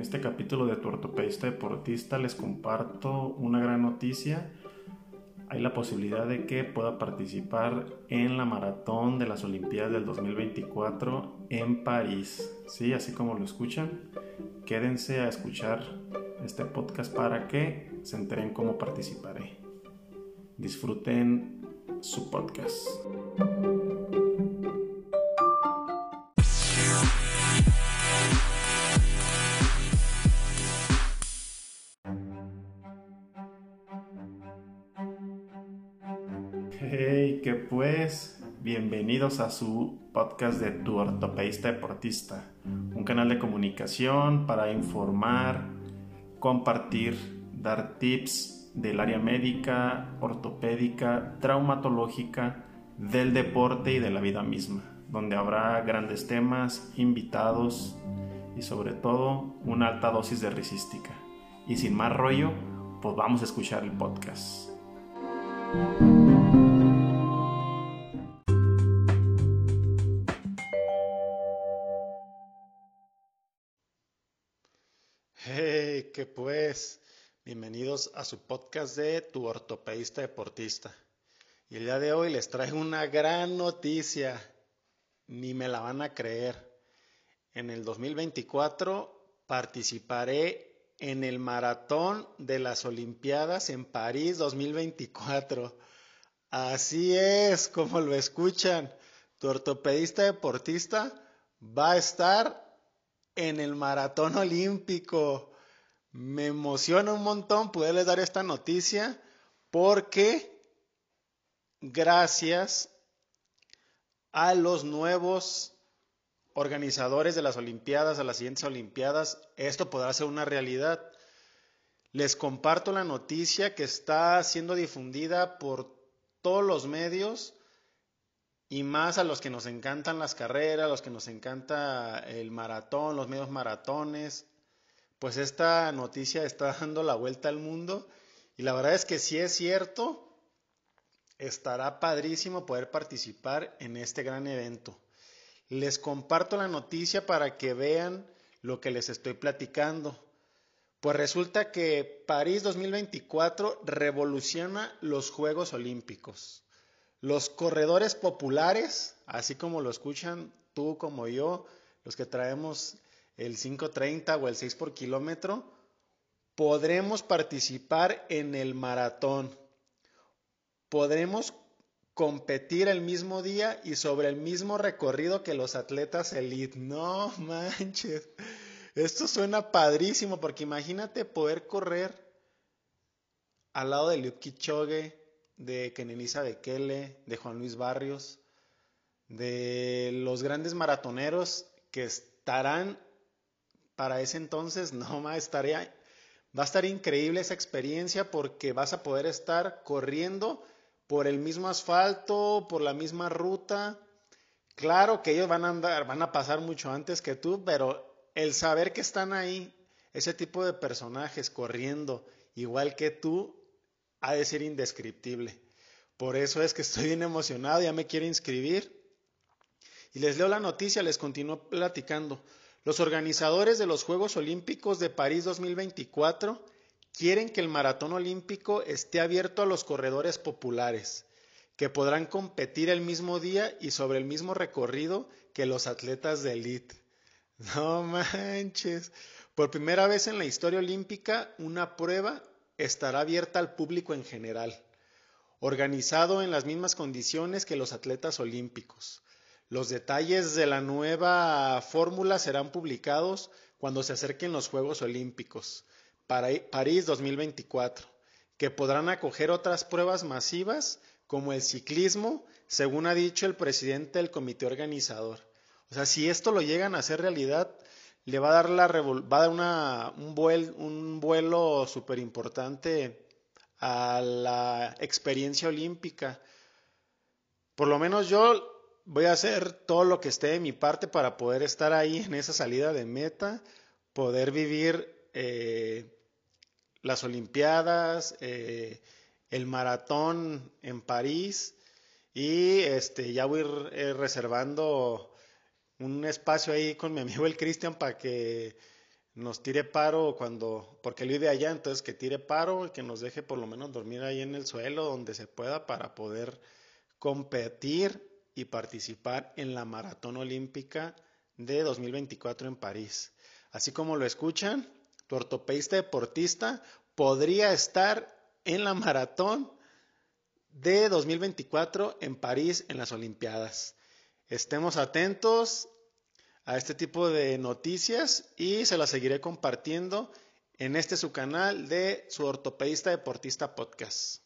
este capítulo de Tu Ortopedista Deportista les comparto una gran noticia. Hay la posibilidad de que pueda participar en la maratón de las Olimpiadas del 2024 en París. Sí, así como lo escuchan, quédense a escuchar este podcast para que se enteren cómo participaré. Disfruten su podcast. Que pues, bienvenidos a su podcast de Tu Ortopedista Deportista, un canal de comunicación para informar, compartir, dar tips del área médica, ortopédica, traumatológica, del deporte y de la vida misma, donde habrá grandes temas, invitados y sobre todo una alta dosis de risística. Y sin más rollo, pues vamos a escuchar el podcast. Hey, que pues, bienvenidos a su podcast de Tu Ortopedista Deportista. Y el día de hoy les traigo una gran noticia, ni me la van a creer. En el 2024 participaré en el maratón de las Olimpiadas en París 2024. Así es, como lo escuchan, tu ortopedista deportista va a estar en el maratón olímpico. Me emociona un montón poderles dar esta noticia porque gracias a los nuevos organizadores de las Olimpiadas, a las siguientes Olimpiadas, esto podrá ser una realidad. Les comparto la noticia que está siendo difundida por todos los medios y más a los que nos encantan las carreras, a los que nos encanta el maratón, los medios maratones, pues esta noticia está dando la vuelta al mundo y la verdad es que si es cierto, estará padrísimo poder participar en este gran evento. Les comparto la noticia para que vean lo que les estoy platicando. Pues resulta que París 2024 revoluciona los Juegos Olímpicos. Los corredores populares, así como lo escuchan tú como yo, los que traemos el 530 o el 6 por kilómetro, podremos participar en el maratón. Podremos competir el mismo día y sobre el mismo recorrido que los atletas elite. No manches. Esto suena padrísimo porque imagínate poder correr al lado de Liu Kichogue, de Kenenisa Bekele, de Juan Luis Barrios, de los grandes maratoneros que estarán para ese entonces, no más estaría, va a estar increíble esa experiencia porque vas a poder estar corriendo por el mismo asfalto, por la misma ruta. Claro que ellos van a andar, van a pasar mucho antes que tú, pero el saber que están ahí, ese tipo de personajes corriendo igual que tú, ha de ser indescriptible. Por eso es que estoy bien emocionado, ya me quiero inscribir. Y les leo la noticia, les continúo platicando. Los organizadores de los Juegos Olímpicos de París 2024 quieren que el maratón olímpico esté abierto a los corredores populares, que podrán competir el mismo día y sobre el mismo recorrido que los atletas de élite. No manches. Por primera vez en la historia olímpica, una prueba estará abierta al público en general, organizado en las mismas condiciones que los atletas olímpicos. Los detalles de la nueva fórmula serán publicados cuando se acerquen los Juegos Olímpicos, París 2024, que podrán acoger otras pruebas masivas como el ciclismo, según ha dicho el presidente del comité organizador. O sea, si esto lo llegan a hacer realidad, le va a dar, la va a dar una, un, vuelo, un vuelo súper importante a la experiencia olímpica. Por lo menos yo voy a hacer todo lo que esté de mi parte para poder estar ahí en esa salida de meta, poder vivir eh, las Olimpiadas, eh, el maratón en París y este ya voy eh, reservando un espacio ahí con mi amigo el Cristian para que nos tire paro cuando, porque él vive allá, entonces que tire paro y que nos deje por lo menos dormir ahí en el suelo donde se pueda para poder competir y participar en la maratón olímpica de 2024 en París. Así como lo escuchan, tu ortopedista deportista podría estar en la maratón de 2024 en París en las Olimpiadas. Estemos atentos a este tipo de noticias y se las seguiré compartiendo en este su canal de su ortopedista deportista podcast.